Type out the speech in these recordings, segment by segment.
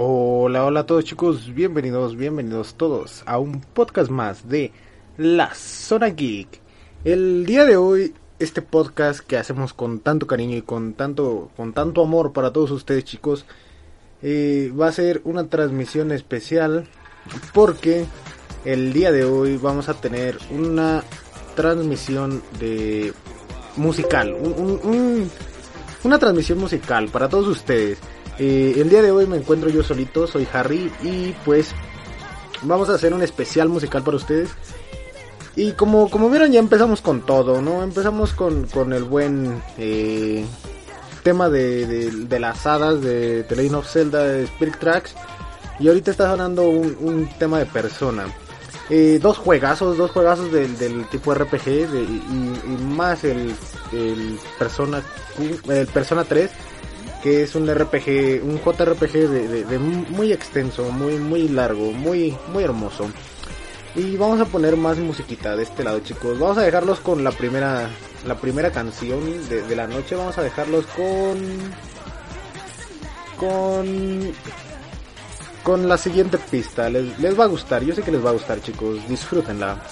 Hola, hola a todos chicos, bienvenidos, bienvenidos todos a un podcast más de La Zona Geek. El día de hoy, este podcast que hacemos con tanto cariño y con tanto, con tanto amor para todos ustedes chicos, eh, va a ser una transmisión especial porque el día de hoy vamos a tener una transmisión de musical, un- un- una transmisión musical para todos ustedes. Eh, el día de hoy me encuentro yo solito, soy Harry y pues vamos a hacer un especial musical para ustedes. Y como, como vieron ya empezamos con todo, ¿no? Empezamos con, con el buen eh, tema de, de- las hadas de The Legend of Zelda de Spirit Tracks. Y ahorita está sonando un, un tema de persona. Eh, dos juegazos, dos juegazos del, del tipo RPG y, y más el, el Persona el Persona 3 que es un RPG, un JRPG de, muy extenso, muy muy largo, muy muy hermoso. Y vamos a poner más musiquita de este lado, chicos. Vamos a dejarlos con la primera la primera canción de, de la noche. Vamos a dejarlos con con con la siguiente pista. Les, les va a gustar, yo sé que les va a gustar, chicos. Disfrútenla.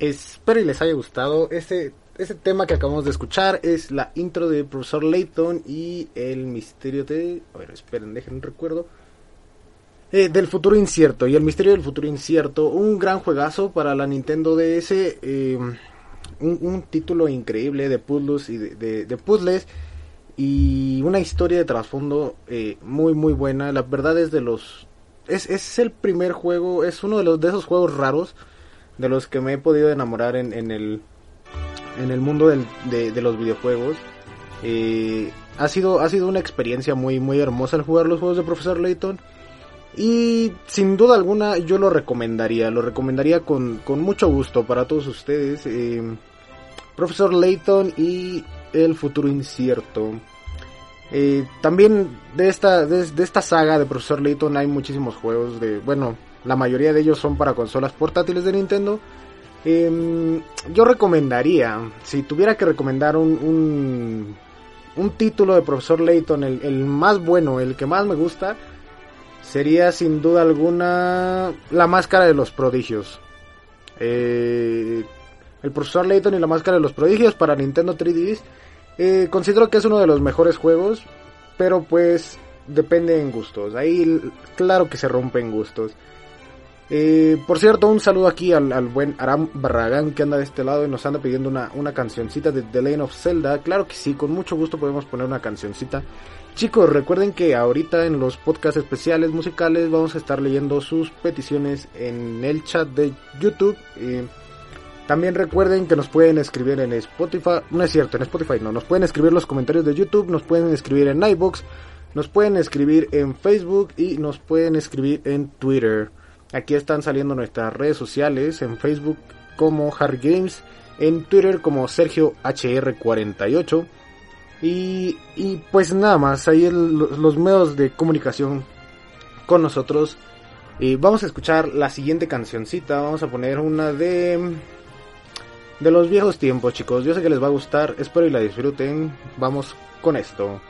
Espero y les haya gustado. Este, tema que acabamos de escuchar es la intro de Profesor Layton y el misterio de... A ver, esperen, dejen recuerdo. Eh, del futuro incierto y el misterio del futuro incierto. Un gran juegazo para la Nintendo DS. eh, un, un título increíble de puzzles y de puzzles. Y una historia de trasfondo eh, muy muy buena. La verdad es de los... Es, es el primer juego, es uno de los de esos juegos raros de los que me he podido enamorar en, en el en el mundo de, de los videojuegos. Eh, ha sido ha sido una experiencia muy muy hermosa el jugar los juegos de Profesor Layton y sin duda alguna yo lo recomendaría, lo recomendaría con, con mucho gusto para todos ustedes. eh, Profesor Layton y el futuro incierto. Eh, también de esta, de, de esta saga de Profesor Layton hay muchísimos juegos de, bueno, la mayoría de ellos son para consolas portátiles de Nintendo. Em, yo recomendaría, si tuviera que recomendar un, un, título de Profesor Layton, el, más bueno, el que más me gusta, sería sin duda alguna La Máscara de los Prodigios. Eh, el Profesor Layton y la Máscara de los Prodigios para Nintendo 3DS. Eh, considero que es uno de los mejores juegos, pero pues depende en gustos. Ahí claro que se rompen gustos. Eh, por cierto, un saludo aquí al, al, buen Aram Barragán que anda de este lado y nos anda pidiendo una, una cancioncita de The Lane of Zelda. Claro que sí, con mucho gusto podemos poner una cancioncita. Chicos, recuerden que ahorita en los podcasts especiales musicales vamos a estar leyendo sus peticiones en el chat de YouTube. Eh, también recuerden que nos pueden escribir en Spotify. No es cierto, en Spotify no. Nos pueden escribir los comentarios de YouTube, nos pueden escribir en iBox, nos pueden escribir en Facebook y nos pueden escribir en Twitter. Aquí están saliendo nuestras redes sociales, en Facebook como Harry Games, en Twitter como Sergio HR48. Y, y pues nada más, ahí los medios de comunicación con nosotros. Y vamos a escuchar la siguiente cancioncita, vamos a poner una de... De los viejos tiempos chicos, yo sé que les va a gustar, espero y la disfruten. Vamos con esto.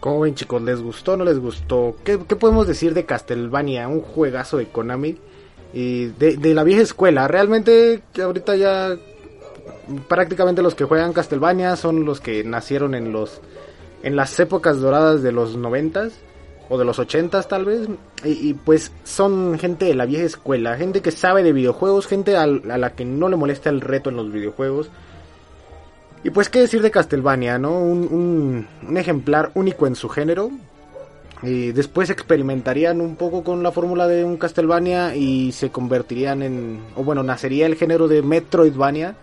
¿Cómo ven chicos? ¿Les gustó no les gustó? ¿Qué, ¿Qué, podemos decir de Castlevania? Un juegazo de Konami. Y de, de, la vieja escuela. Realmente ahorita ya prácticamente los que juegan Castlevania son los que nacieron en los en las épocas doradas de los noventas o de los ochentas tal vez y, pues son gente de la vieja escuela gente que sabe de videojuegos gente a la que no le molesta el reto en los videojuegos y pues qué decir de Castlevania, ¿no? Un, un, ejemplar único en su género. Y después experimentarían un poco con la fórmula de un Castlevania y se convertirían en, o bueno, nacería el género de Metroidvania,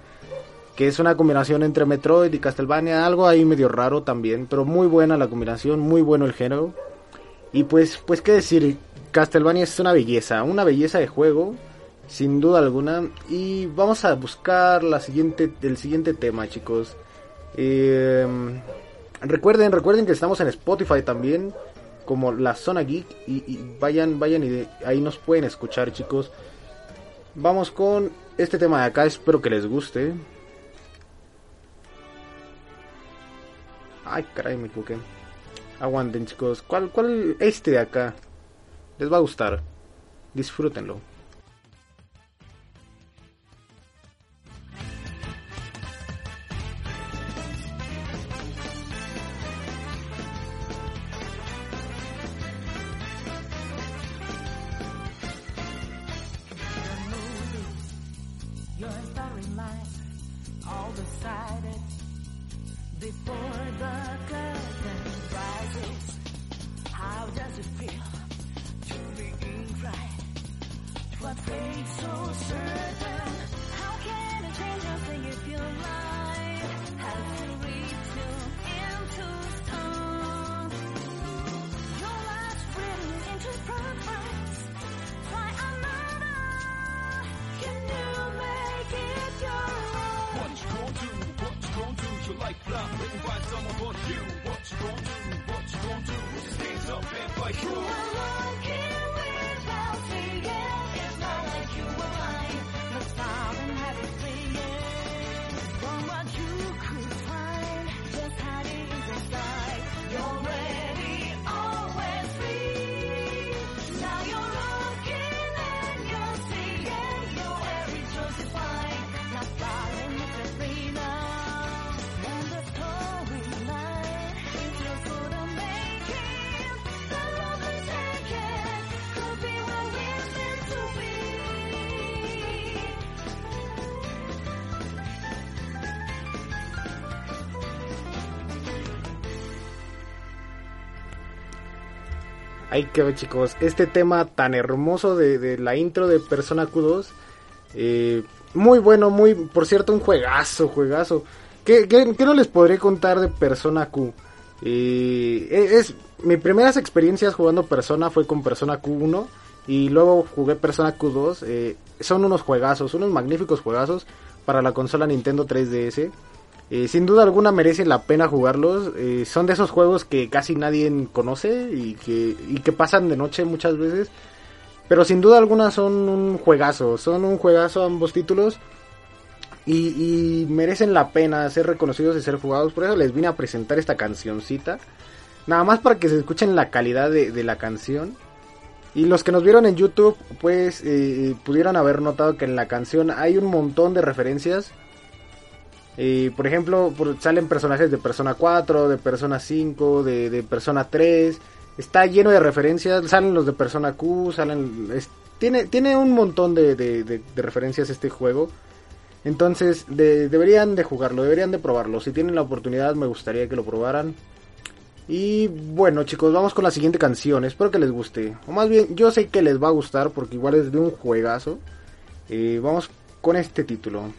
que es una combinación entre Metroid y Castlevania, algo ahí medio raro también, pero muy buena la combinación, muy bueno el género. Y pues, pues qué decir, Castlevania es una belleza, una belleza de juego sin duda alguna. Y vamos a buscar la siguiente, el siguiente tema, chicos. Eh, recuerden, recuerden que estamos en Spotify también, como la zona geek. Y, y vayan, vayan y de, ahí nos pueden escuchar, chicos. Vamos con este tema de acá, espero que les guste. Ay, caray, me equivoqué. Aguanten, chicos. ¿Cuál, cuál? Este de acá. Les va a gustar. Disfrútenlo. What's your? Written by someone you. What you gon' do? What you gon' do? Up and fight without seeing. It's not like you were Ahí quedó chicos, este tema tan hermoso de, de la intro de Persona Q2, eh, muy bueno, muy, por cierto, un juegazo, juegazo. ¿Qué, qué, no les podré contar de Persona Q? Eh, es, mis primeras experiencias jugando Persona fue con Persona Q1 y luego jugué Persona Q2. eh, son unos juegazos, unos magníficos juegazos para la consola Nintendo 3DS. Eh, sin duda alguna merece la pena jugarlos. eh, son de esos juegos que casi nadie conoce y que, pasan de noche muchas veces. Pero sin duda alguna son un juegazo. Son un juegazo ambos títulos. Y, merecen la pena ser reconocidos y ser jugados. Por eso les vine a presentar esta cancioncita. Nada más para que se escuchen la calidad de, de la canción. Y los que nos vieron en YouTube, pues eh, pudieron haber notado que en la canción hay un montón de referencias. Por ejemplo, salen personajes de Persona 4, de Persona 5, de, de Persona 3. Está lleno de referencias. Salen los de Persona Q, salen... tiene, tiene un montón de, de- de- referencias este juego. Entonces, de- deberían de jugarlo, deberían de probarlo. Si tienen la oportunidad, me gustaría que lo probaran. Y bueno, chicos, vamos con la siguiente canción. Espero que les guste. O más bien, yo sé que les va a gustar porque igual es de un juegazo. Eh, vamos con este título.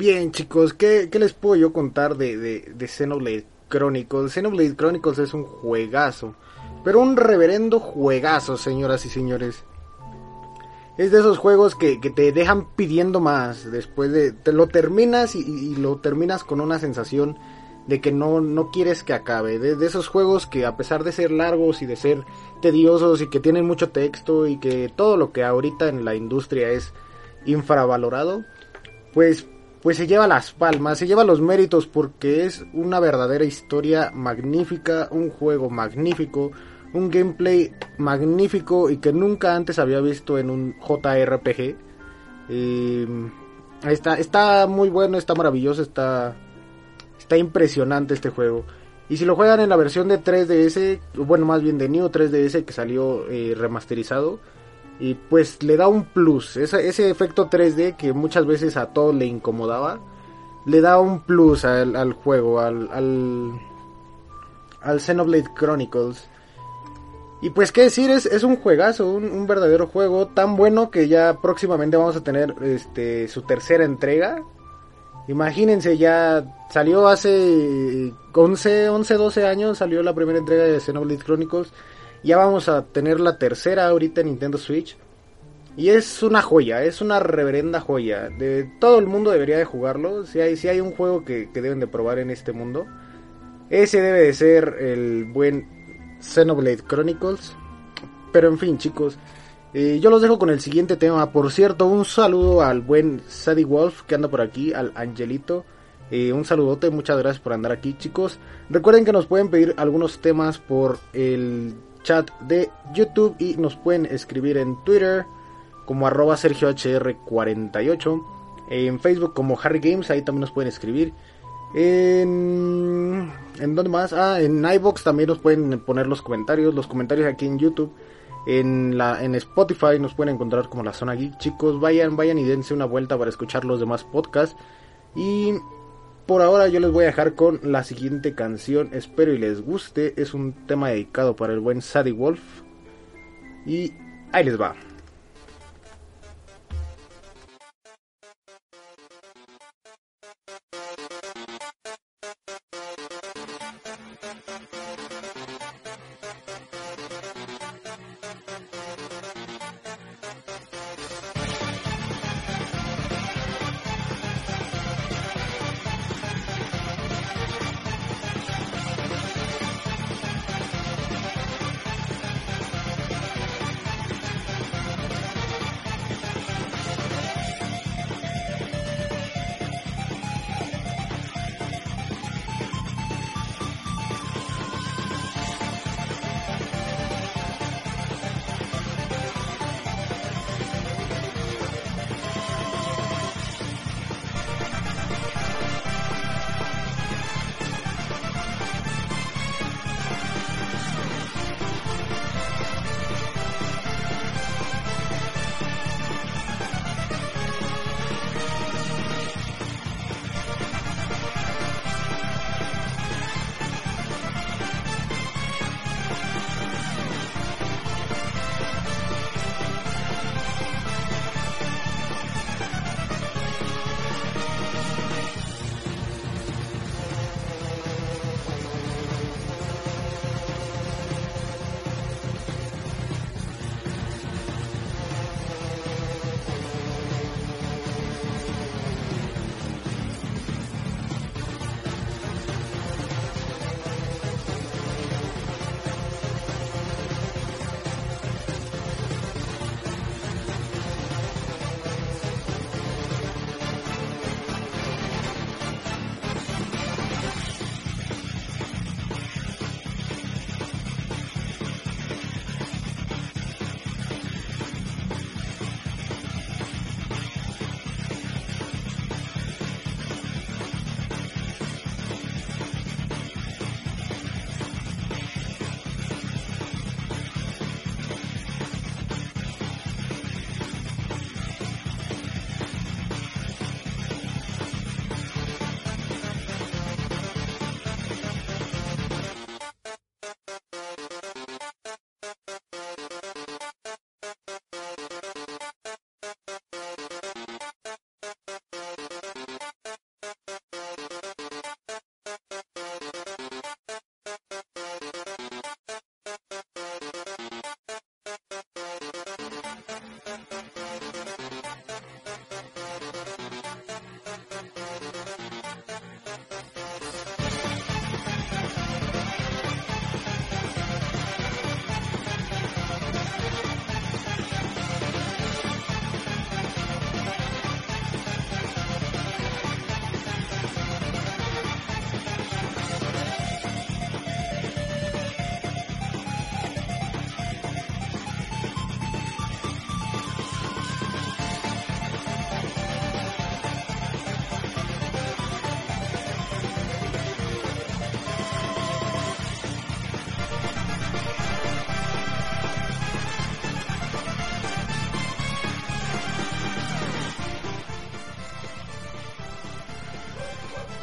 Bien, chicos, ¿qué, qué les puedo yo contar de, de, de Xenoblade Chronicles? Xenoblade Chronicles es un juegazo, pero un reverendo juegazo, señoras y señores. Es de esos juegos que, que te dejan pidiendo más. Después de. Te lo terminas y, lo terminas con una sensación de que no, no quieres que acabe. De, de esos juegos que, a pesar de ser largos y de ser tediosos y que tienen mucho texto y que todo lo que ahorita en la industria es infravalorado, pues, pues se lleva las palmas, se lleva los méritos porque es una verdadera historia magnífica, un juego magnífico, un gameplay magnífico y que nunca antes había visto en un JRPG. Eh, está, está muy bueno, está maravilloso, está, está impresionante este juego. Y si lo juegan en la versión de 3DS, bueno, más bien de New 3DS que salió eh, remasterizado, y pues le da un plus. Ese, efecto 3D que muchas veces a todo le incomodaba, le da un plus al, juego, al, al, al Xenoblade Chronicles. Y pues qué decir, es, es un juegazo, un, un, verdadero juego tan bueno que ya próximamente vamos a tener este su tercera entrega. Imagínense, ya salió hace 11, 11, 12 años, salió la primera entrega de Xenoblade Chronicles. Ya vamos a tener la tercera ahorita en Nintendo Switch. Y es una joya, es una reverenda joya. De todo el mundo debería de jugarlo. Si hay, si hay un juego que, que deben de probar en este mundo, ese debe de ser el buen Xenoblade Chronicles. Pero en fin, chicos, eh, yo los dejo con el siguiente tema. Por cierto, un saludo al buen Sadie Wolf que anda por aquí, al Angelito. Eh, un saludote, muchas gracias por andar aquí, chicos. Recuerden que nos pueden pedir algunos temas por el chat de YouTube y nos pueden escribir en Twitter como arroba SergioHR48. En Facebook como Harry Games, ahí también nos pueden escribir. En, ¿En dónde más? Ah, en iBox también nos pueden poner los comentarios. Los comentarios aquí en YouTube. En, la, en Spotify nos pueden encontrar como la zona geek. Chicos, vayan, vayan y dense una vuelta para escuchar los demás podcasts. Y por ahora yo les voy a dejar con la siguiente canción. Espero y les guste. Es un tema dedicado para el buen Sadie Wolf. Y ahí les va.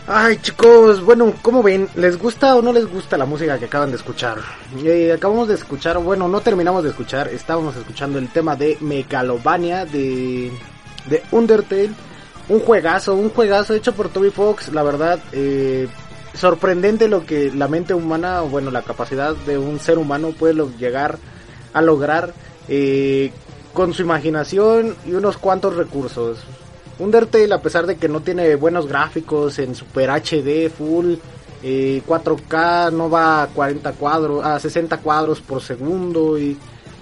Ay chicos, bueno, ¿cómo ven? ¿Les gusta o no les gusta la música que acaban de escuchar? Eh, acabamos de escuchar, bueno, no terminamos de escuchar, estábamos escuchando el tema de Megalovania de, de Undertale. Un juegazo, un juegazo hecho por Toby Fox, la verdad, eh, sorprendente lo que la mente humana, bueno, la capacidad de un ser humano puede llegar a lograr eh, con su imaginación y unos cuantos recursos. Undertale, a pesar de que no tiene buenos gráficos en Super HD, Full, eh, 4K, no va a 40 cuadros, a 60 cuadros por segundo y,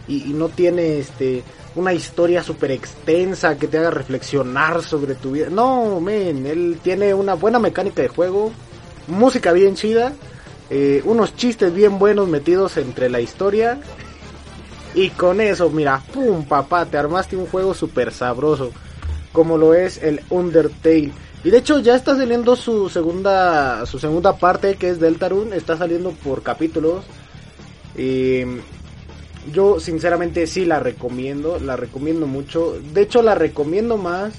y- y no tiene este una historia súper extensa que te haga reflexionar sobre tu vida. No, men, él tiene una buena mecánica de juego, música bien chida, eh, unos chistes bien buenos metidos entre la historia. Y con eso, mira, pum, papá, te armaste un juego súper sabroso como lo es el Undertale. Y de hecho ya está saliendo su segunda su segunda parte que es Deltarune, está saliendo por capítulos. Y yo sinceramente sí la recomiendo, la recomiendo mucho. De hecho la recomiendo más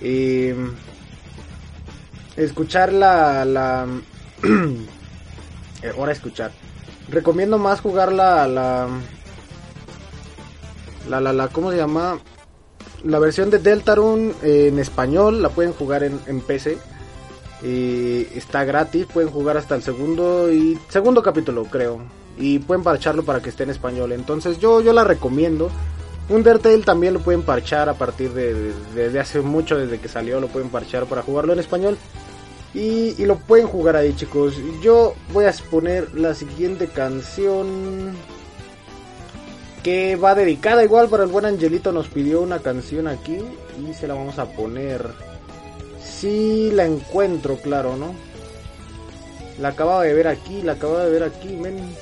eh, escuchar la la ahora escuchar. Recomiendo más jugar la la la la, la ¿cómo se llama? La versión de Deltarune en español la pueden jugar en, PC. Está gratis, pueden jugar hasta el segundo y segundo capítulo, creo. Y pueden parcharlo para que esté en español. Entonces yo, yo la recomiendo. Undertale también lo pueden parchar a partir de, hace mucho, desde que salió, lo pueden parchar para jugarlo en español. Y, y lo pueden jugar ahí, chicos. Yo voy a poner la siguiente canción que va dedicada. Igual para el buen Angelito nos pidió una canción aquí y se la vamos a poner. Si la encuentro claro no la acababa de ver aquí la acababa de ver aquí men.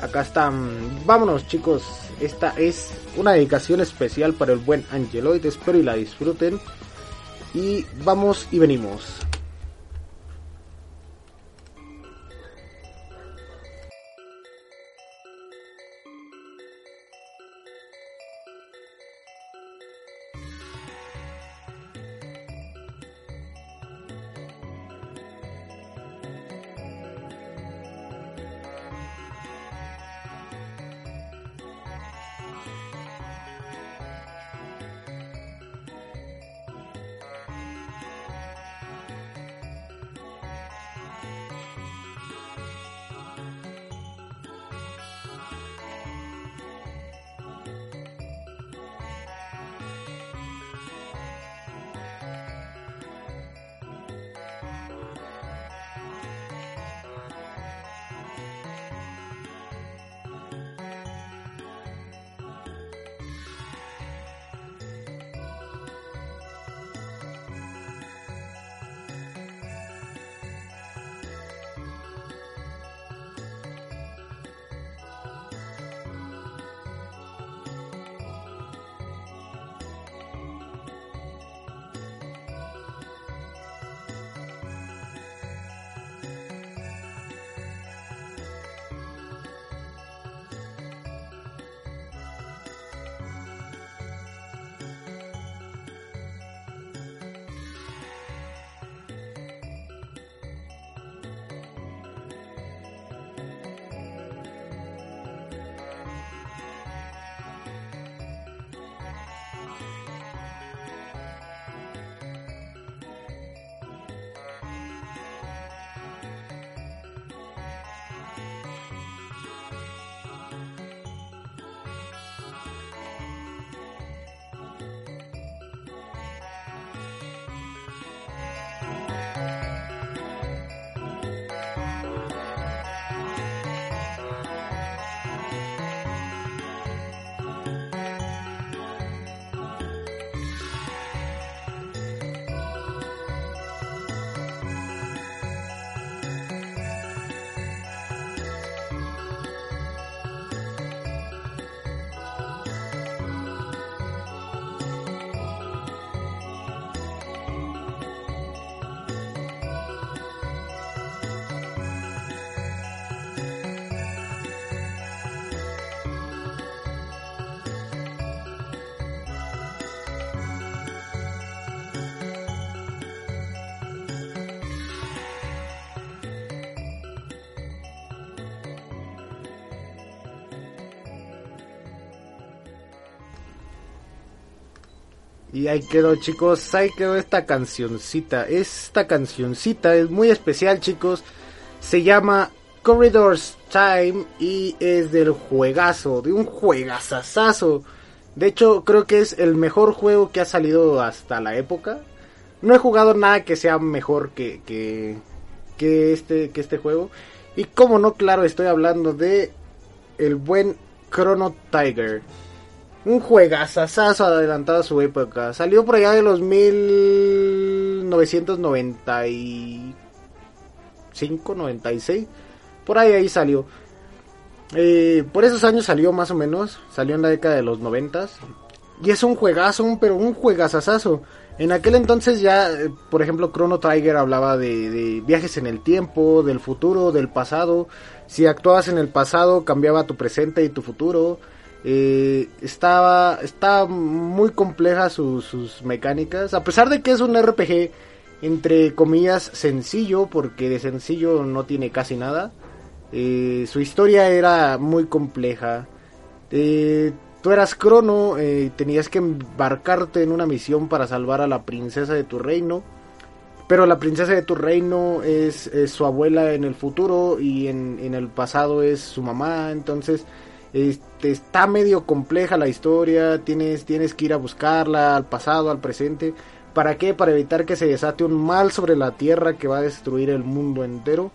Acá está Mm, vámonos chicos. Esta es una dedicación especial para el buen Angeloid espero y la disfruten. Y vamos y venimos Y ahí quedó chicos, ahí quedó esta cancioncita. Esta cancioncita es muy especial chicos. Se llama Corridors Time y es del juegazo, de un juegazazazo. De hecho creo que es el mejor juego que ha salido hasta la época. No he jugado nada que sea mejor que, que, que este, que este juego. Y como no, claro, estoy hablando de el buen Chrono Tiger. Un juegazazazo adelantado a su época. Salió por allá de los 1995, 96. Por ahí ahí salió. Eh, por esos años salió más o menos. Salió en la década de los 90. Y es un juegazo, un, pero un juegazazazo. En aquel entonces ya, eh, por ejemplo, Chrono Trigger hablaba de, de viajes en el tiempo, del futuro, del pasado. Si actuabas en el pasado, cambiaba tu presente y tu futuro. Eh, estaba, estaba muy compleja su- sus mecánicas. A pesar de que es un RPG, entre comillas, sencillo, porque de sencillo no tiene casi nada. Eh, su historia era muy compleja. Eh, tú eras Crono, eh, tenías que embarcarte en una misión para salvar a la princesa de tu reino. Pero la princesa de tu reino es, su abuela en el futuro y en el pasado es su mamá. Entonces este, está medio compleja la historia. Tienes, tienes que ir a buscarla al pasado, al presente. ¿Para qué? Para evitar que se desate un mal sobre la tierra que va a destruir el mundo entero.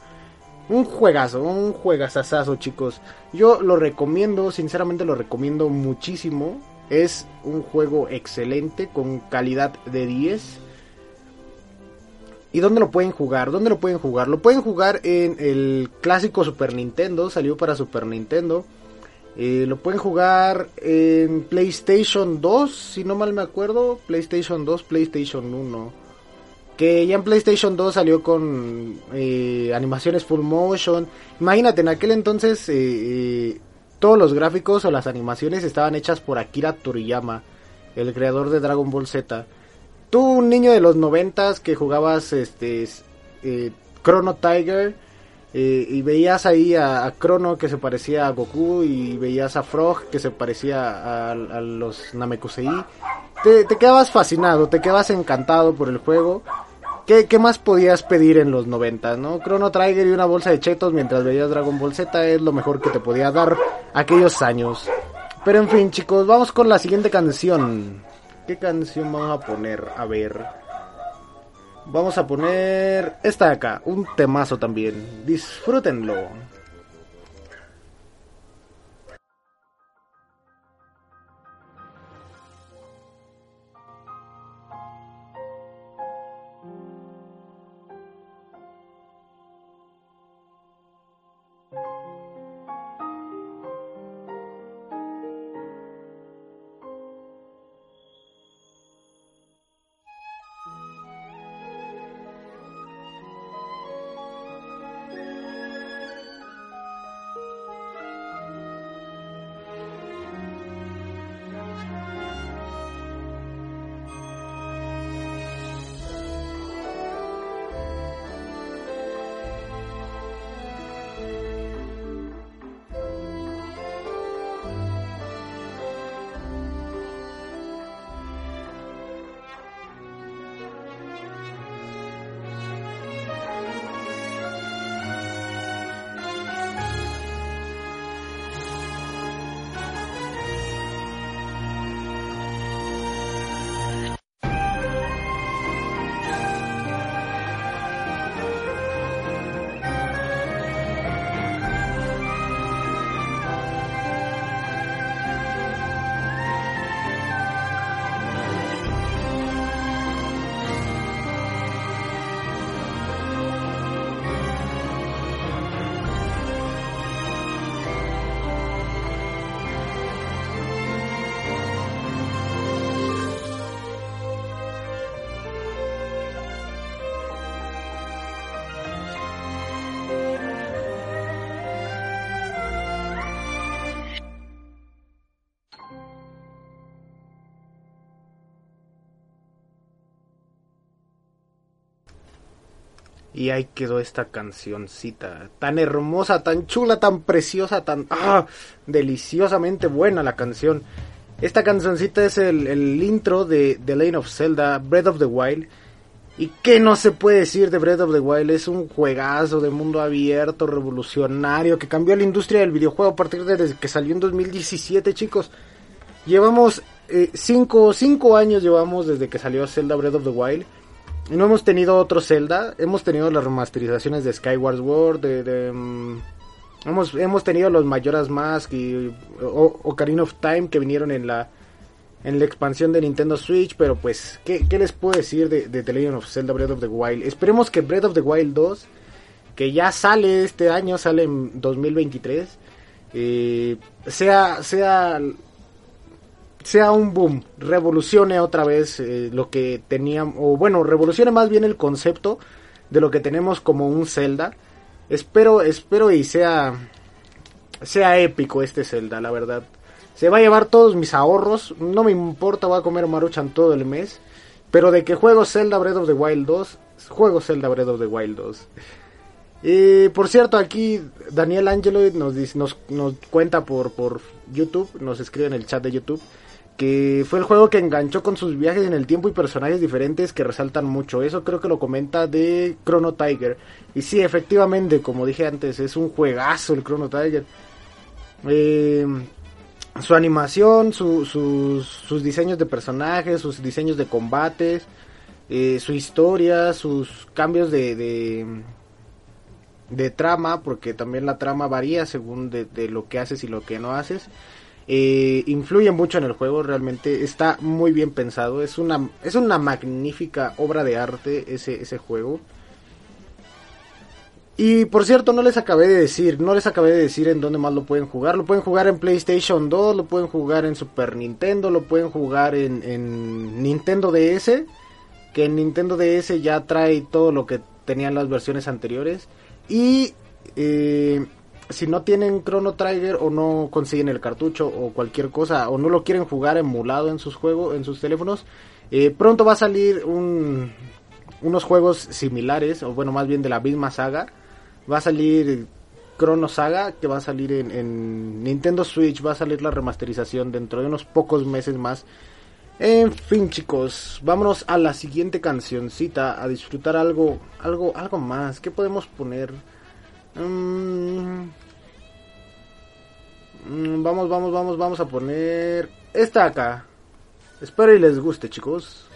Un juegazo, un juegazazazo, chicos. Yo lo recomiendo, sinceramente lo recomiendo muchísimo. Es un juego excelente, con calidad de 10. ¿Y dónde lo pueden jugar? ¿Dónde lo pueden jugar? Lo pueden jugar en el clásico Super Nintendo, salió para Super Nintendo. Eh, lo pueden jugar en PlayStation 2, si no mal me acuerdo. PlayStation 2, PlayStation 1. Que ya en PlayStation 2 salió con eh, animaciones full motion. Imagínate, en aquel entonces eh, todos los gráficos o las animaciones estaban hechas por Akira Toriyama, el creador de Dragon Ball Z. Tú, un niño de los noventas que jugabas este Chrono Tiger eh, y veías ahí a, a Chrono que se parecía a Goku y veías a Frog que se parecía a, los Namekusei, te, quedabas fascinado, te quedabas encantado por el juego. ¿Qué, qué más podías pedir en los noventas, no? Chrono Trigger y una bolsa de chetos mientras veías Dragon Ball Z es lo mejor que te podía dar aquellos años. Pero en fin, chicos, vamos con la siguiente canción. ¿Qué canción vamos a poner? A ver. Vamos a poner esta de acá, un temazo también. Disfrútenlo. Y ahí quedó esta cancioncita. Tan hermosa, tan chula, tan preciosa, tan... ¡Ah! Deliciosamente buena la canción. Esta cancioncita es el, el intro de The Lane of Zelda, Breath of the Wild. ¿Y qué no se puede decir de Breath of the Wild? Es un juegazo de mundo abierto, revolucionario, que cambió la industria del videojuego a partir de desde que salió en 2017, chicos. Llevamos 5 cinco años llevamos desde que salió Zelda Breath of the Wild. No hemos tenido otro Zelda. Hemos tenido las remasterizaciones de Skyward Sword, de... mm, hemos, hemos tenido los Majora's Mask y Ocarina of Time que vinieron en la en la expansión de Nintendo Switch, pero pues, ¿qué, qué les puedo decir de, de The Legend of Zelda Breath of the Wild? Esperemos que Breath of the Wild 2, que ya sale este año, sale en 2023, eh, sea, sea, sea un boom, revolucione otra vez eh, lo que teníamos, o bueno, revolucione más bien el concepto de lo que tenemos como un Zelda. Espero, espero y sea, sea épico este Zelda, la verdad. Se va a llevar todos mis ahorros. No me importa, voy a comer Maruchan todo el mes. Pero de que juego Zelda Breath of the Wild 2, juego Zelda Breath of the Wild 2. Y por cierto, aquí Daniel Angelo nos, nos, nos cuenta por, por YouTube, nos escribe en el chat de YouTube, que fue el juego que enganchó con sus viajes en el tiempo y personajes diferentes que resaltan mucho. Eso creo que lo comenta de Chrono Tiger. Y sí, efectivamente, como dije antes, es un juegazo el Chrono Tiger. Eh, su animación, su- sus, sus diseños de personajes, sus diseños de combates, eh, su historia, sus cambios de, de, trama, porque también la trama varía según de lo que haces y lo que no haces. Eh, influye mucho en el juego, realmente está muy bien pensado, es una, es una magnífica obra de arte ese, ese juego. Y por cierto, no les acabé de decir, no les acabé de decir en dónde más lo pueden jugar. Lo pueden jugar en PlayStation 2, lo pueden jugar en Super Nintendo, lo pueden jugar en, en Nintendo DS. Que en Nintendo DS ya trae todo lo que tenían las versiones anteriores. Y eh, si no tienen Chrono Trigger o no consiguen el cartucho o cualquier cosa o no lo quieren jugar emulado en sus juegos, en sus teléfonos, eh, pronto va a salir un, unos juegos similares o bueno más bien de la misma saga. Va a salir Chrono Saga que va a salir en, en Nintendo Switch, va a salir la remasterización dentro de unos pocos meses más. En fin, chicos, vámonos a la siguiente cancioncita a disfrutar algo, algo, algo más. ¿Qué podemos poner? Mm, mm, vamos, vamos, vamos, vamos a poner esta acá. Espero y les guste, chicos.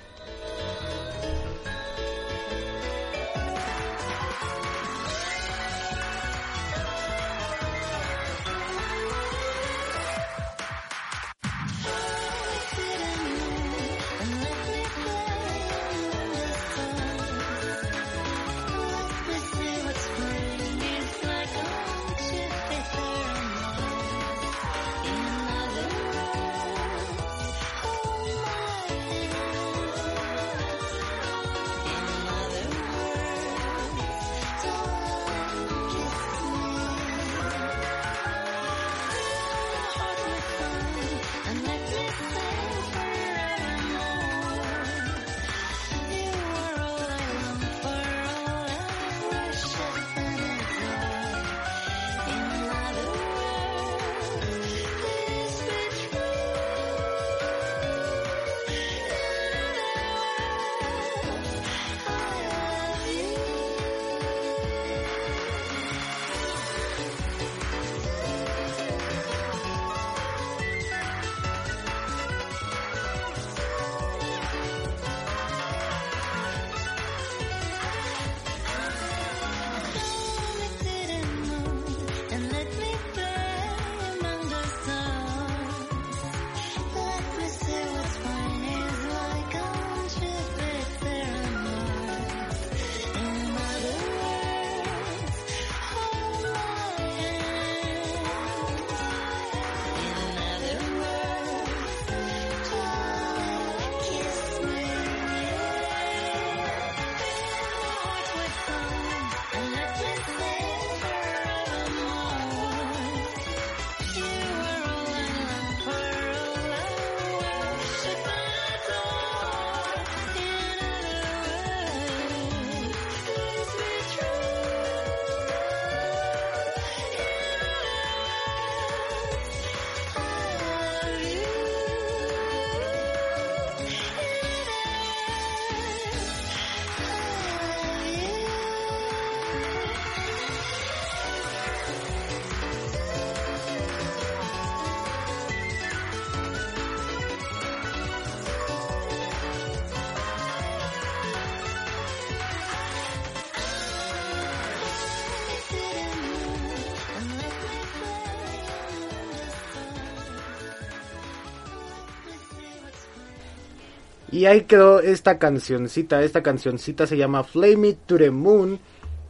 Y ahí quedó esta cancioncita. Esta cancioncita se llama Flame It to the Moon.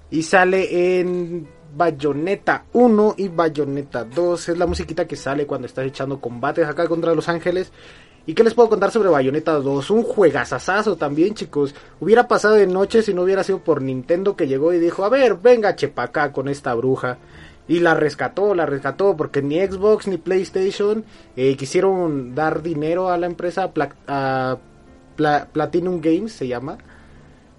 Y sale en Bayonetta 1 y Bayonetta 2. Es la musiquita que sale cuando estás echando combates acá contra los ángeles. ¿Y qué les puedo contar sobre Bayonetta 2? Un juegazazazo también, chicos. Hubiera pasado de noche si no hubiera sido por Nintendo que llegó y dijo, a ver, venga chepacá con esta bruja. Y la rescató, la rescató, porque ni Xbox ni PlayStation eh, quisieron dar dinero a la empresa a Pla- Platinum Games, se llama.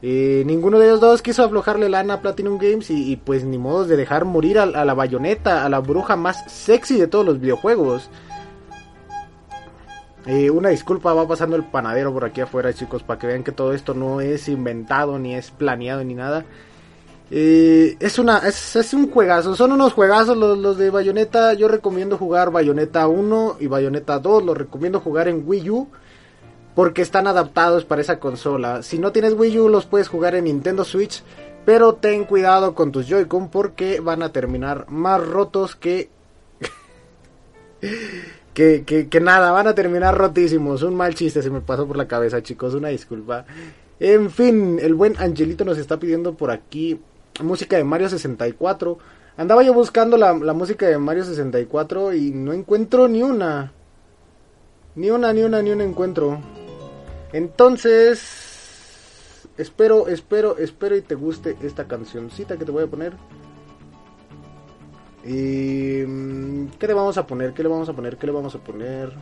Eh, ninguno de ellos dos quiso aflojarle lana a Platinum Games y, y pues ni modo de dejar morir a, la bayoneta, a la bruja más sexy de todos los videojuegos. Eh, una disculpa, va pasando el panadero por aquí afuera, chicos, para que vean que todo esto no es inventado, ni es planeado, ni nada. Eh, es una es, es un juegazo, son unos juegazos los, los de Bayonetta. Yo recomiendo jugar Bayonetta 1 y Bayonetta 2, los recomiendo jugar en Wii U porque están adaptados para esa consola. Si no tienes Wii U, los puedes jugar en Nintendo Switch, pero ten cuidado con tus Joy-Con porque van a terminar más rotos que que, que, nada, van a terminar rotísimos. Un mal chiste se me pasó por la cabeza, chicos, una disculpa. En fin, el buen Angelito nos está pidiendo por aquí música de Mario 64. Andaba yo buscando la música de Mario 64 y no encuentro ni una. Ni una, ni una, ni una encuentro. Entonces, espero, espero, espero y te guste esta cancioncita que te voy a poner. Y, mm, ¿Qué le vamos a poner? ¿Qué le vamos a poner? ¿Qué le vamos a poner?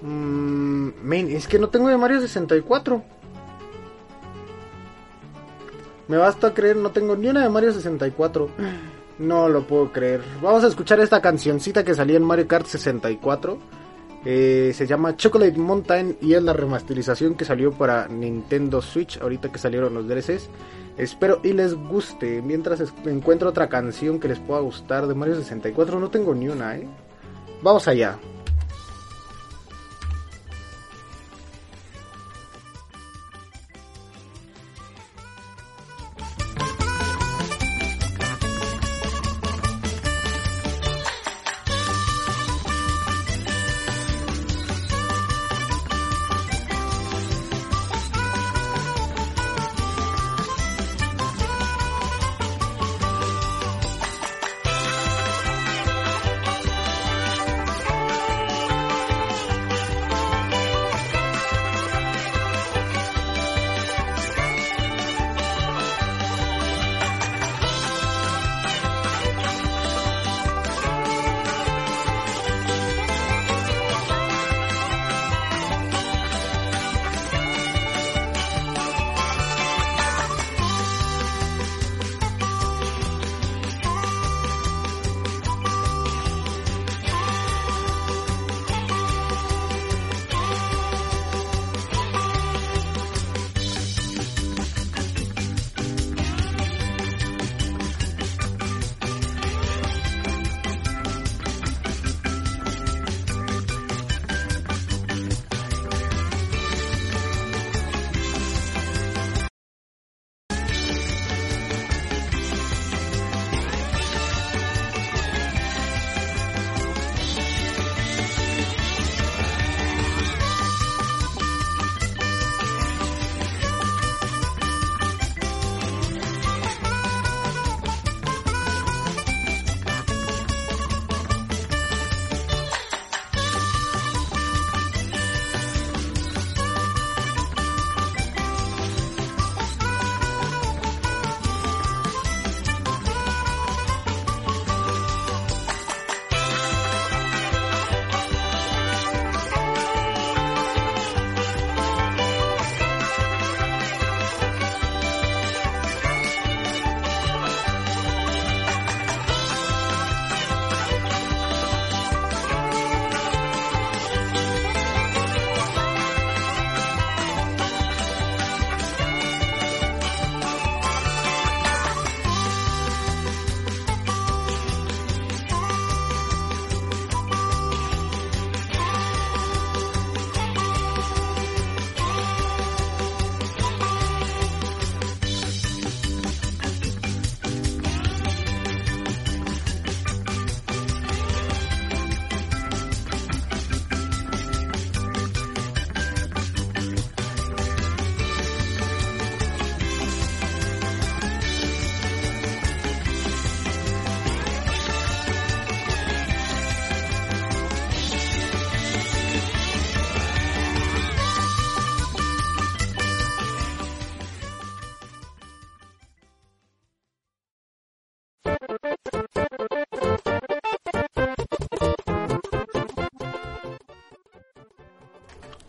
Mm, men, es que no tengo de Mario 64. Me basta creer, no tengo ni una de Mario 64. No lo puedo creer. Vamos a escuchar esta cancioncita que salía en Mario Kart 64. Eh, se llama Chocolate Mountain y es la remasterización que salió para Nintendo Switch ahorita que salieron los DLCs. Espero y les guste. Mientras encuentro otra canción que les pueda gustar de Mario 64, no tengo ni una, ¿eh? Vamos allá.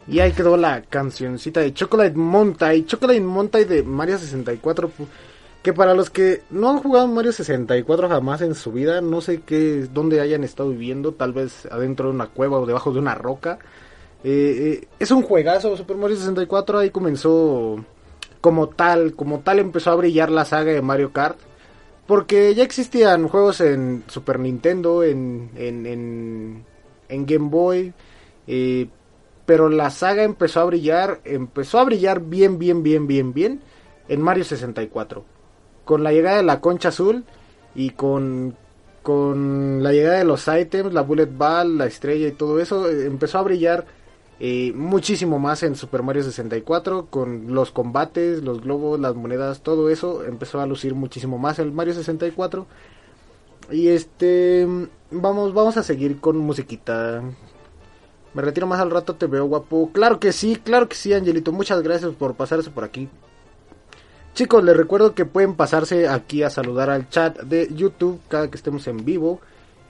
Y ahí quedó la cancioncita de Chocolate Mountain. Chocolate Mountain de Mario 64. pu- Que para los que no han jugado Mario 64 jamás en su vida, no sé qué, dónde hayan estado viviendo, tal vez adentro de una cueva o debajo de una roca. Eh, eh, es un juegazo, Super Mario 64 ahí comenzó como tal, como tal empezó a brillar la saga de Mario Kart. Porque ya existían juegos en Super Nintendo, en, en, en, en Game Boy, eh, pero la saga empezó a brillar, empezó a brillar bien, bien, bien, bien, bien en Mario 64. Con la llegada de la concha azul y con, con la llegada de los items, la bullet ball, la estrella y todo eso, eh, empezó a brillar eh, muchísimo más en Super Mario 64 con los combates, los globos, las monedas, todo eso empezó a lucir muchísimo más en Mario 64. Y este vamos vamos a seguir con musiquita. Me retiro más al rato, te veo guapo. Claro que sí, claro que sí, Angelito. Muchas gracias por pasarse por aquí. Chicos, les recuerdo que pueden pasarse aquí a saludar al chat de YouTube cada que estemos en vivo.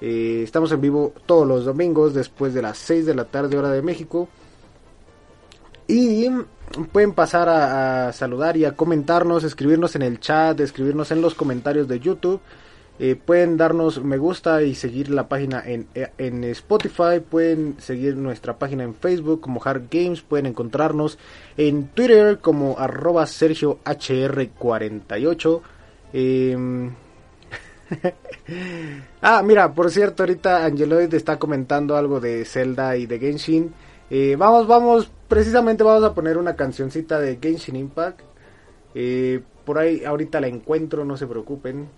Eh, estamos en vivo todos los domingos después de las 6 de la tarde hora de México. Y pueden pasar a, a saludar y a comentarnos, escribirnos en el chat, escribirnos en los comentarios de YouTube. Eh, pueden darnos me gusta y seguir la página en, en Spotify. Pueden seguir nuestra página en Facebook como Hard Games. Pueden encontrarnos en Twitter como arroba Sergio HR48. Eh, ah, mira, por cierto, ahorita Angeloid está comentando algo de Zelda y de Genshin. Eh, vamos, vamos, precisamente vamos a poner una cancioncita de Genshin Impact. Eh, por ahí ahorita la encuentro, no se preocupen.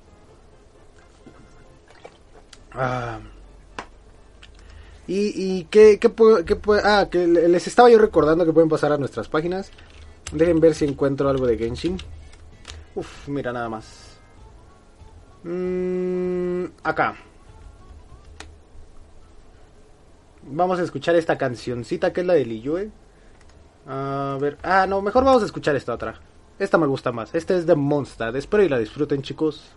Ah. Y, y puedo- ah, que le- les estaba yo recordando que pueden pasar a nuestras páginas. Dejen ver si encuentro algo de Genshin. Uf, mira nada más. Mm, acá. Vamos a escuchar esta cancioncita que es la de Liyue. A ver. Ah, no, mejor vamos a escuchar esta otra. Esta me gusta más. Esta es de Monster. Espero y la disfruten, chicos.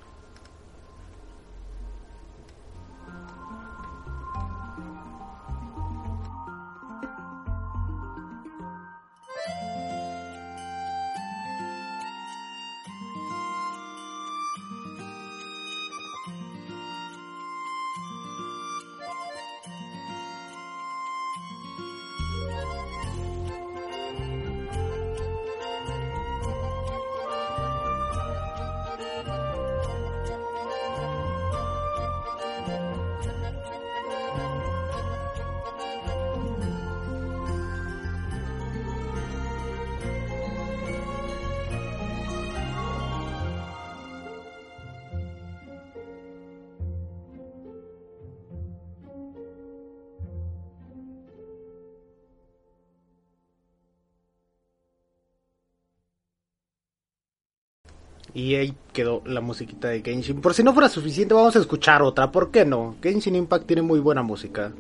Y ahí quedó la musiquita de Genshin. Por si no fuera suficiente, vamos a escuchar otra. ¿Por qué no? Genshin Impact tiene muy buena música.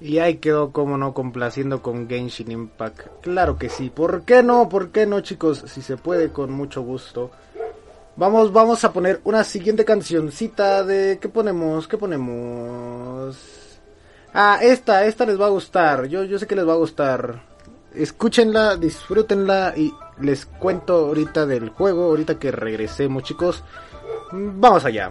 Y ahí quedó, como no, complaciendo con Genshin Impact. Claro que sí. ¿Por qué no? ¿Por qué no, chicos? Si se puede, con mucho gusto. Vamos, vamos a poner una siguiente cancioncita de... ¿Qué ponemos? ¿Qué ponemos? Ah, esta, esta les va a gustar. Yo, yo sé que les va a gustar. Escúchenla, disfrútenla y les cuento ahorita del juego, ahorita que regresemos, chicos. Vamos allá.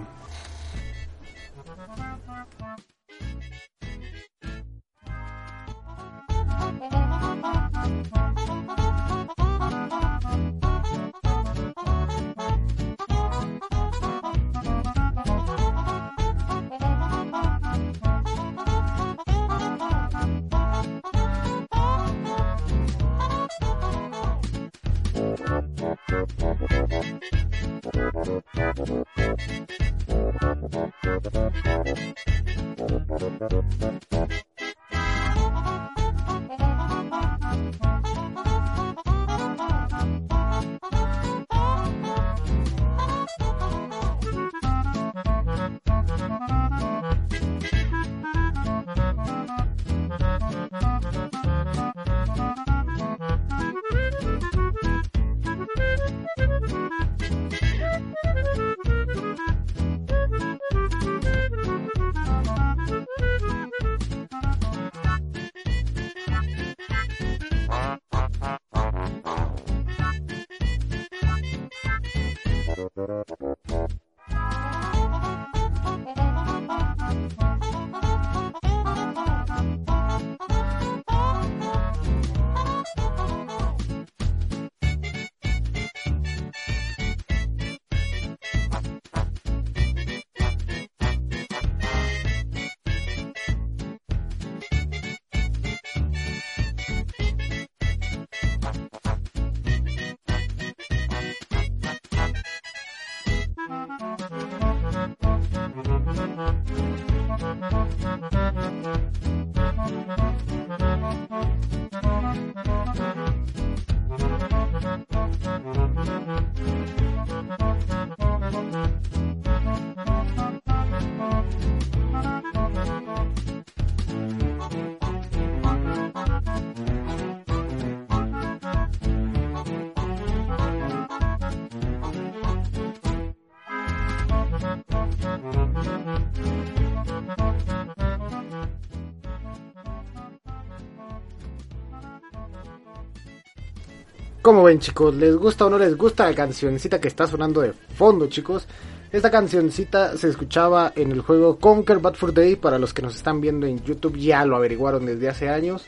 Como ven chicos, ¿les gusta o no les gusta la cancioncita que está sonando de fondo chicos? Esta cancioncita se escuchaba en el juego Conquer Bad for Day, para los que nos están viendo en YouTube ya lo averiguaron desde hace años.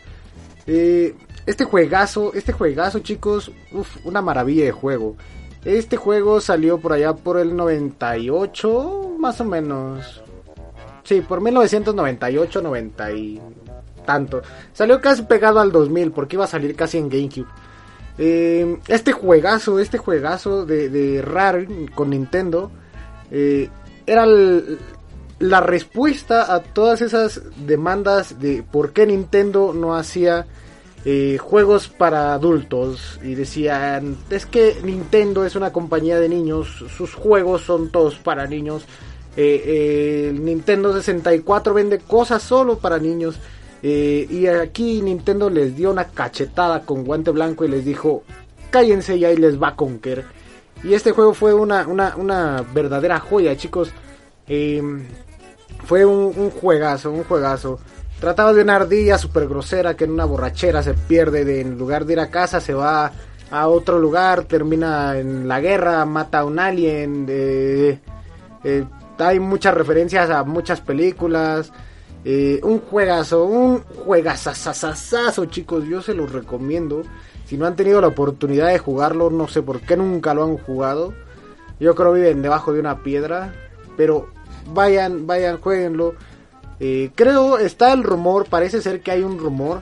Eh, este juegazo, este juegazo chicos, uf, una maravilla de juego. Este juego salió por allá por el 98, más o menos. Sí, por 1998, 90 y tanto. Salió casi pegado al 2000 porque iba a salir casi en GameCube. Eh, este juegazo, este juegazo de, de Rare con Nintendo eh, era la respuesta a todas esas demandas de por qué Nintendo no hacía eh, juegos para adultos. Y decían es que Nintendo es una compañía de niños, sus juegos son todos para niños, eh, Nintendo 64 vende cosas solo para niños eh, y aquí Nintendo les dio una cachetada con guante blanco y les dijo cállense y ahí les va Conker y este juego fue una, una, una verdadera joya chicos Eh, fue un, un juegazo, un juegazo. Trataba de una ardilla súper grosera que en una borrachera se pierde, de, en lugar de ir a casa se va a otro lugar, termina en la guerra, mata a un alien. eh, eh, hay muchas referencias a muchas películas. Eh, un juegazo, un juegazazazazo chicos, yo se los recomiendo. Si no han tenido la oportunidad de jugarlo, no sé por qué nunca lo han jugado. Yo creo que viven debajo de una piedra. Pero vayan, vayan, jueguenlo. Eh, creo, está el rumor, parece ser que hay un rumor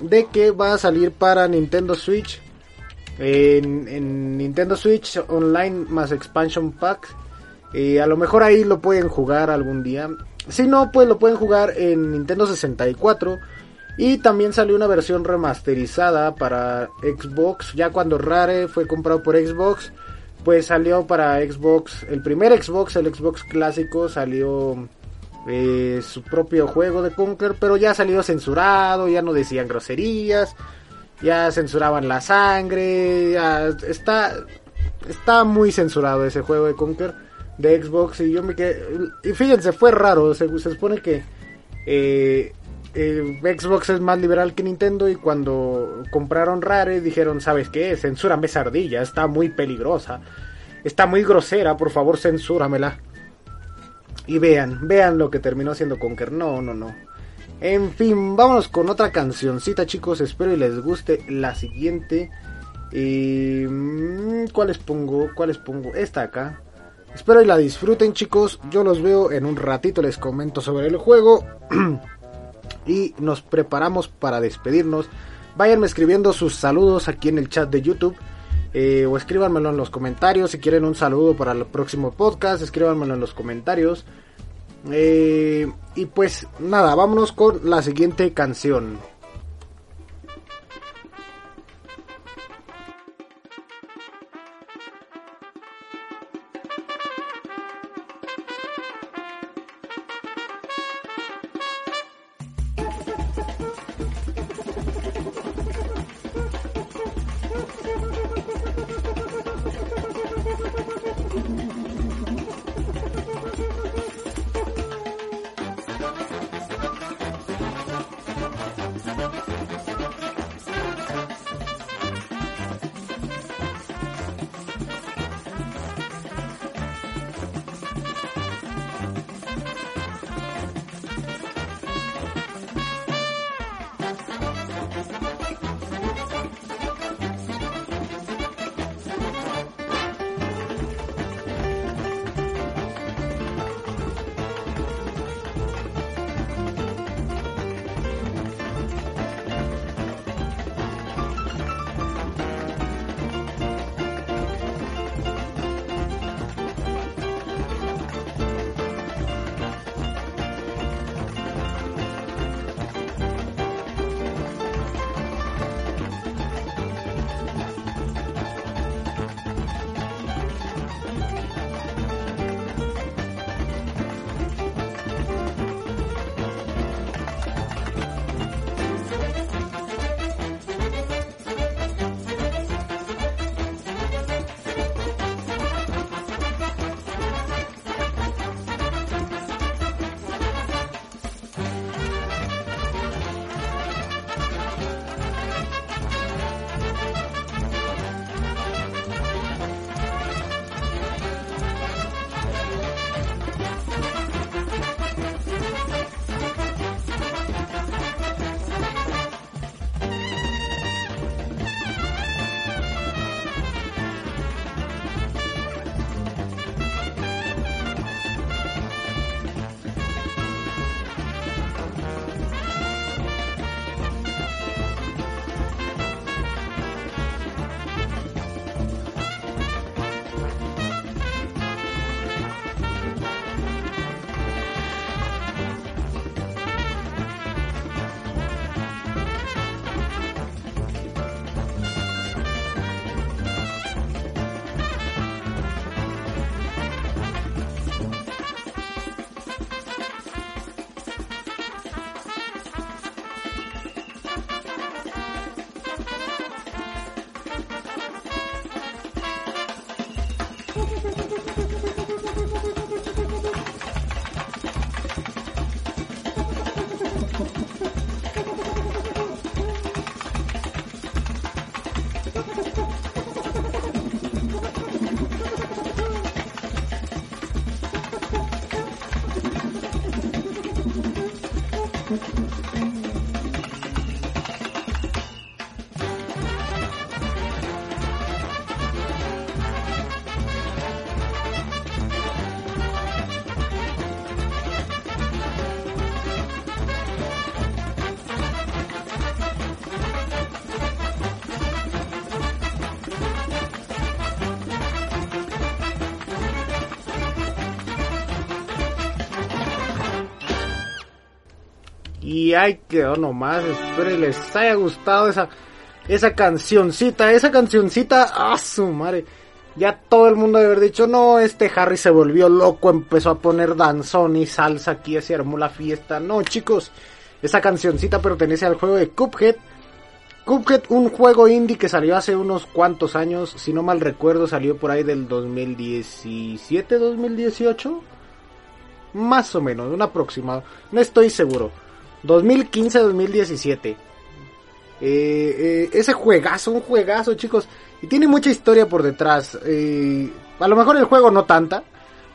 de que va a salir para Nintendo Switch. En, en Nintendo Switch Online más Expansion Pack. Eh, a lo mejor ahí lo pueden jugar algún día. Si no, pues lo pueden jugar en Nintendo 64. Y también salió una versión remasterizada para Xbox. Ya cuando Rare fue comprado por Xbox, pues salió para Xbox. El primer Xbox, el Xbox clásico, salió eh, su propio juego de Conker, pero ya salió censurado, ya no decían groserías, ya censuraban la sangre, ya está, está muy censurado ese juego de Conker de Xbox y yo me quedé, y fíjense, fue raro, se, supone que eh, eh, Xbox es más liberal que Nintendo y cuando compraron Rare dijeron, ¿sabes qué? Censúrame esa está muy peligrosa, está muy grosera, por favor censúramela. Y vean, vean lo que terminó siendo Conker. No, no, no. En fin, vámonos con otra cancioncita, chicos. Espero y les guste la siguiente. Eh, mm, ¿Cuáles pongo? ¿Cuáles pongo? Esta acá. Espero y la disfruten, chicos. Yo los veo en un ratito. Les comento sobre el juego. y nos preparamos para despedirnos. Váyanme escribiendo sus saludos aquí en el chat de YouTube. eh, o escríbanmelo en los comentarios. Si quieren un saludo para el próximo podcast, escríbanmelo en los comentarios. Eh, y pues nada, vámonos con la siguiente canción. Y ahí quedó nomás. Espero les haya gustado esa, esa cancioncita. Esa cancioncita, ¡ah, su madre! ya todo el mundo debe haber dicho, no, este Harry se volvió loco, empezó a poner danzón y salsa aquí, se armó la fiesta. No, chicos, esa cancioncita pertenece al juego de Cuphead. Cuphead, un juego indie que salió hace unos cuantos años, si no mal recuerdo, salió por ahí del 2017, 2018. Más o menos, un aproximado, no estoy seguro. 2015-2017. Eh, eh, ese juegazo, un juegazo, chicos. Y tiene mucha historia por detrás. Eh, a lo mejor el juego no tanta.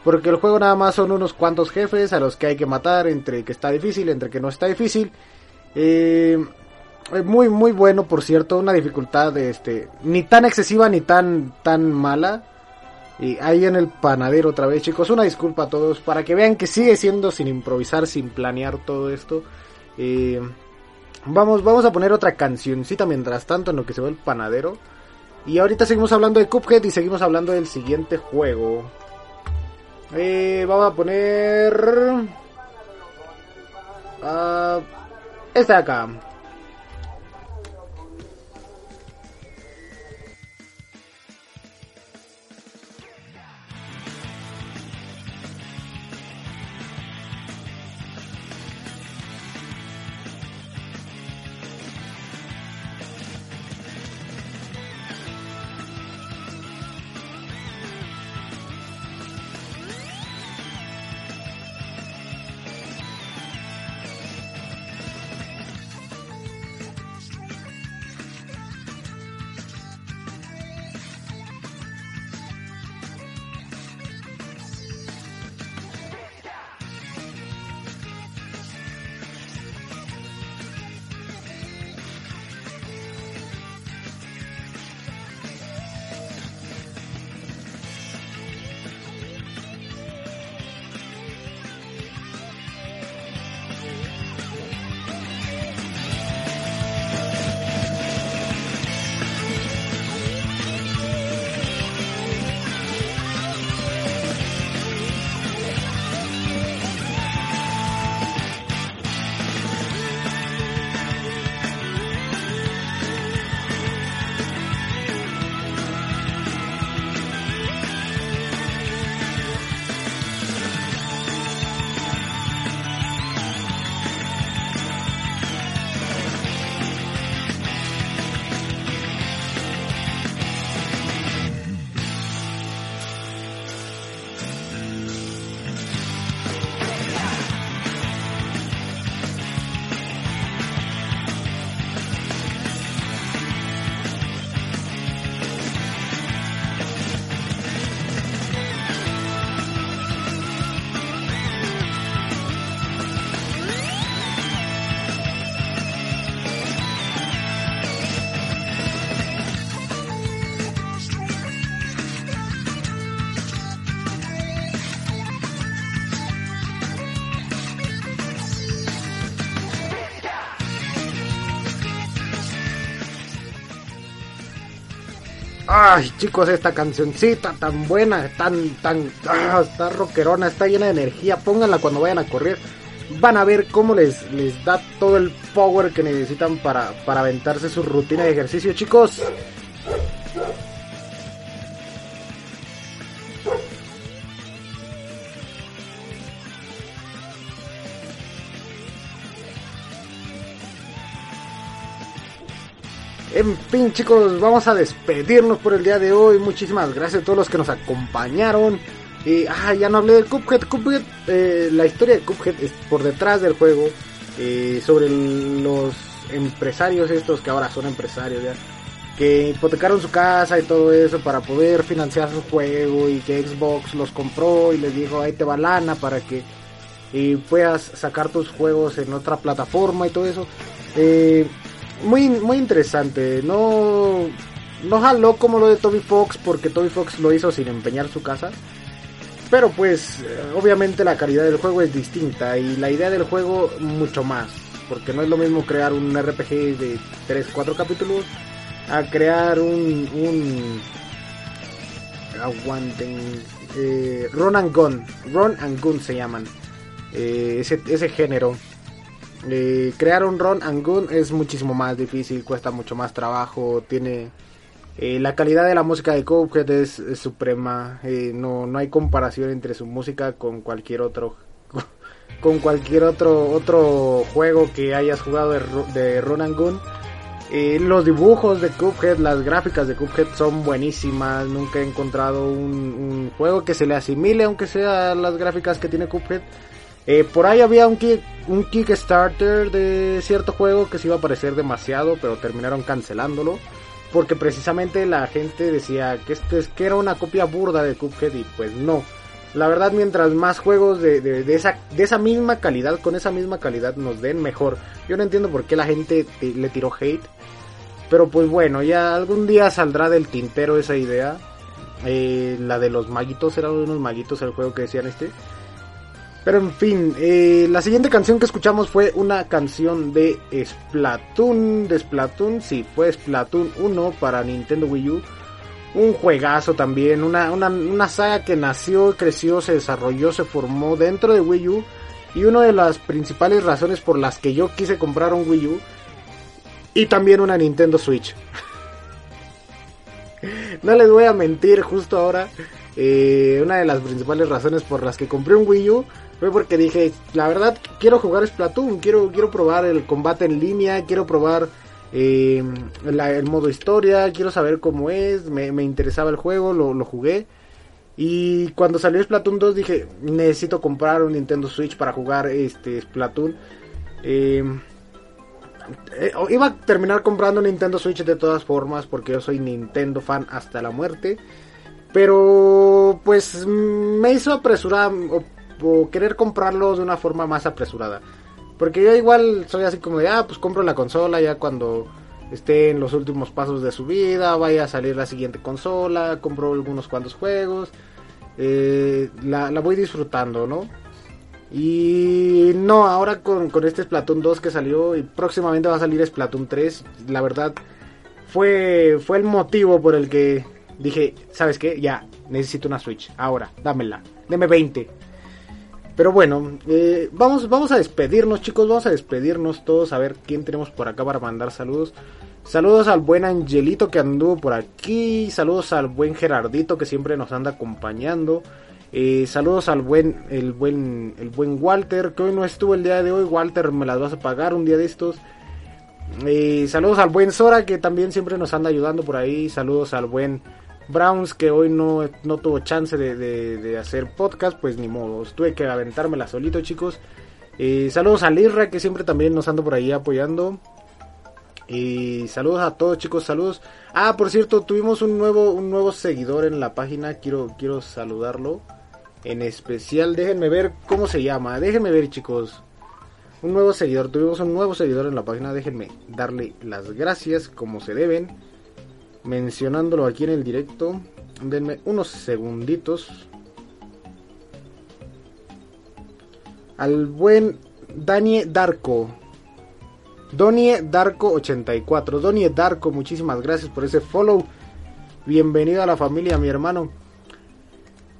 Porque el juego nada más son unos cuantos jefes a los que hay que matar. Entre que está difícil, entre que no está difícil. Eh, muy, muy bueno, por cierto. Una dificultad este, ni tan excesiva ni tan, tan mala. Y ahí en el panadero otra vez, chicos. Una disculpa a todos. Para que vean que sigue siendo sin improvisar, sin planear todo esto. Eh, vamos, vamos a poner otra cancioncita mientras tanto en lo que se ve el panadero. Y ahorita seguimos hablando de Cuphead y seguimos hablando del siguiente juego. Eh, vamos a poner... ah, este de acá. Ay, chicos, esta cancioncita tan buena, tan, tan, ah, está rockerona, está llena de energía. Pónganla cuando vayan a correr. Van a ver cómo les, les da todo el power que necesitan para, para aventarse su rutina de ejercicio, chicos. En fin, chicos, vamos a despedirnos por el día de hoy. Muchísimas gracias a todos los que nos acompañaron. Y, ah, ya no hablé de Cuphead. Cuphead, eh, la historia de Cuphead es por detrás del juego. eh, sobre los empresarios estos que ahora son empresarios ya. Que hipotecaron su casa y todo eso para poder financiar su juego. Y que Xbox los compró y les dijo, ahí te va lana para que y puedas sacar tus juegos en otra plataforma y todo eso. Eh, muy, muy interesante. No, no jaló como lo de Toby Fox porque Toby Fox lo hizo sin empeñar su casa. Pero pues eh, obviamente la calidad del juego es distinta y la idea del juego mucho más. Porque no es lo mismo crear un RPG de 3, 4 capítulos a crear un... un aguanten. Eh, Run and Gun. Run and Gun se llaman. Eh, ese, ese género. Eh, crear un run and gun es muchísimo más difícil, cuesta mucho más trabajo, tiene Eh, la calidad de la música de Cuphead es, suprema. eh, no, no hay comparación entre su música con cualquier otro con cualquier otro otro juego que hayas jugado de, de Run and Gun. Eh, los dibujos de Cuphead, las gráficas de Cuphead son buenísimas. Nunca he encontrado un, un juego que se le asimile, aunque sea las gráficas que tiene Cuphead. Eh, por ahí había un, kick- un Kickstarter de cierto juego que se iba a parecer demasiado, pero terminaron cancelándolo. Porque precisamente la gente decía que, este, es- que era una copia burda de Cuphead y pues no. La verdad, mientras más juegos de, esa, de esa misma calidad, con esa misma calidad nos den mejor. Yo no entiendo por qué la gente te- le tiró hate. Pero pues bueno, ya algún día saldrá del tintero esa idea. Eh, la de los maguitos, era de unos maguitos el juego que decían este. Pero en fin, eh, la siguiente canción que escuchamos fue una canción de Splatoon, de Splatoon, sí, fue Splatoon 1 para Nintendo Wii U. Un juegazo también, una, una, una saga que nació, creció, se desarrolló, se formó dentro de Wii U. Y una de las principales razones por las que yo quise comprar un Wii U. Y también una Nintendo Switch. no les voy a mentir, justo ahora. eh, una de las principales razones por las que compré un Wii U fue porque dije, la verdad, quiero jugar Splatoon, quiero, quiero probar el combate en línea, quiero probar eh, el modo historia, quiero saber cómo es, me, me interesaba el juego, lo, lo jugué. Y cuando salió Splatoon 2 dije, necesito comprar un Nintendo Switch para jugar este Splatoon. Eh, eh, iba a terminar comprando un Nintendo Switch de todas formas porque yo soy Nintendo fan hasta la muerte. Pero pues me hizo apresurar o, querer comprarlo de una forma más apresurada. Porque yo igual soy así como de, ah, pues compro la consola ya cuando esté en los últimos pasos de su vida, vaya a salir la siguiente consola, compro algunos cuantos juegos, eh, la, la voy disfrutando, ¿no? Y no, ahora con, con este Splatoon 2 que salió y próximamente va a salir Splatoon 3, la verdad fue, fue el motivo por el que dije, ¿sabes qué? Ya, necesito una Switch, ahora, dámela, deme 20. Pero bueno, eh, vamos, vamos a despedirnos chicos, vamos a despedirnos todos, a ver quién tenemos por acá para mandar saludos. Saludos al buen Angelito que anduvo por aquí, saludos al buen Gerardito que siempre nos anda acompañando. Eh, saludos al buen, el buen, el buen Walter, que hoy no estuvo el día de hoy. Walter, me las vas a pagar un día de estos. Eh, saludos al buen Sora, que también siempre nos anda ayudando por ahí. Saludos al buen Browns, que hoy no, no tuvo chance de, de- de hacer podcast. Pues ni modo, tuve que aventármela solito, chicos. Eh, saludos a Lirra, que siempre también nos anda por ahí apoyando. Y saludos a todos chicos, saludos. Ah, por cierto, tuvimos un nuevo, un nuevo seguidor en la página, quiero, quiero saludarlo. En especial, déjenme ver cómo se llama, déjenme ver chicos. Un nuevo seguidor, tuvimos un nuevo seguidor en la página, déjenme darle las gracias como se deben. Mencionándolo aquí en el directo. Denme unos segunditos. Al buen Danie Darko. Donie Darko 84. Donie Darko, muchísimas gracias por ese follow. Bienvenido a la familia, mi hermano.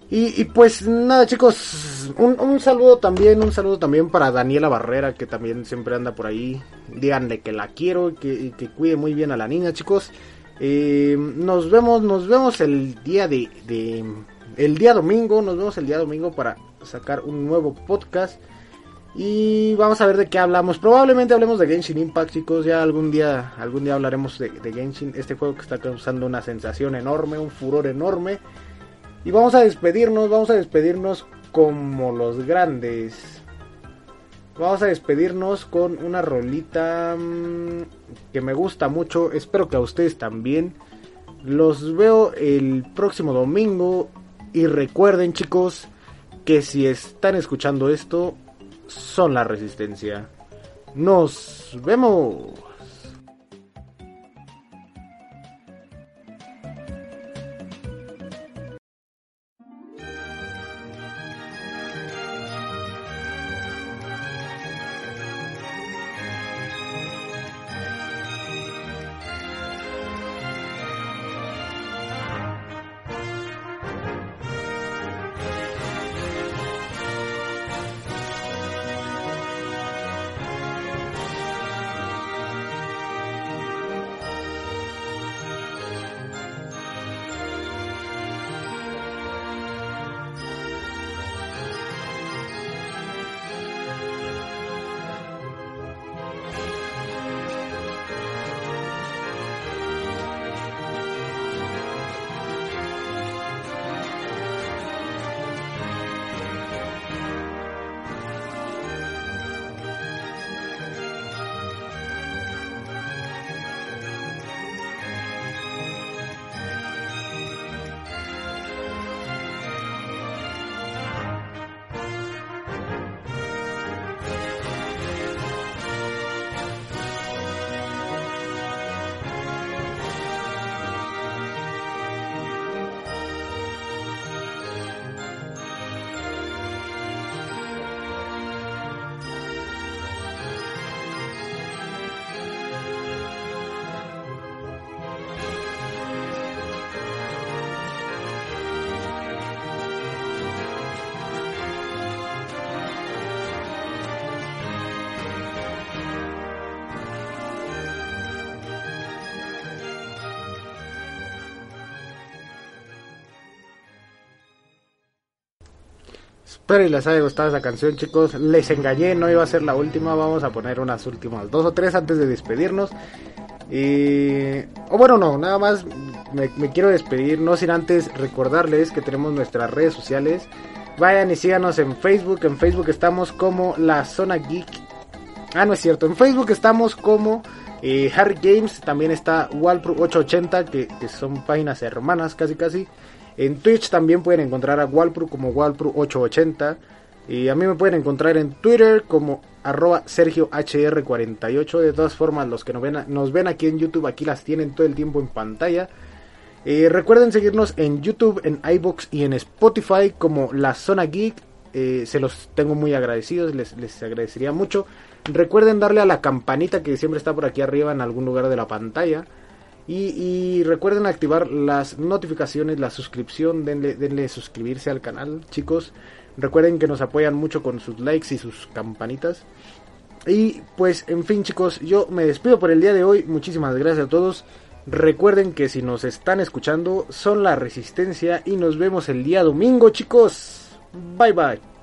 Y, pues nada chicos, un, un saludo también, un saludo también para Daniela Barrera que también siempre anda por ahí. Díganle que la quiero y que, y que cuide muy bien a la niña chicos. Eh, nos vemos, nos vemos el día de, el día domingo, nos vemos el día domingo para sacar un nuevo podcast. Y vamos a ver de qué hablamos. Probablemente hablemos de Genshin Impact, chicos. Ya algún día, algún día hablaremos de Genshin. Este juego que está causando una sensación enorme, un furor enorme. Y vamos a despedirnos, vamos a despedirnos como los grandes. Vamos a despedirnos con una rolita mm, que me gusta mucho. Espero que a ustedes también. Los veo el próximo domingo. Y recuerden chicos que si están escuchando esto, son la resistencia. Nos vemos. Espero y les haya gustado esa canción, chicos. Les engañé, no iba a ser la última. Vamos a poner unas últimas dos o tres antes de despedirnos. Y... O bueno, no, nada más me, quiero despedir, no sin antes recordarles que tenemos nuestras redes sociales. Vayan y síganos en Facebook. En Facebook estamos como La Zona Geek. Ah, no es cierto. En Facebook estamos como eh, Harry Games. También está Walpro 880, que, que son páginas hermanas casi casi. En Twitch también pueden encontrar a Walpro como Walpro 880. Y a mí me pueden encontrar en Twitter como arroba SergioHR48. De todas formas, los que nos ven, nos ven aquí en YouTube, aquí las tienen todo el tiempo en pantalla. Recuerden seguirnos en YouTube, en iBox y en Spotify como La Zona Geek. Eh, se los tengo muy agradecidos, les, les agradecería mucho. Recuerden darle a la campanita que siempre está por aquí arriba en algún lugar de la pantalla. Y, recuerden activar las notificaciones, la suscripción, denle, denle suscribirse al canal, chicos. Recuerden que nos apoyan mucho con sus likes y sus campanitas. Y pues, en fin, chicos, yo me despido por el día de hoy. Muchísimas gracias a todos. Recuerden que si nos están escuchando, son la resistencia y nos vemos el día domingo, chicos. Bye bye.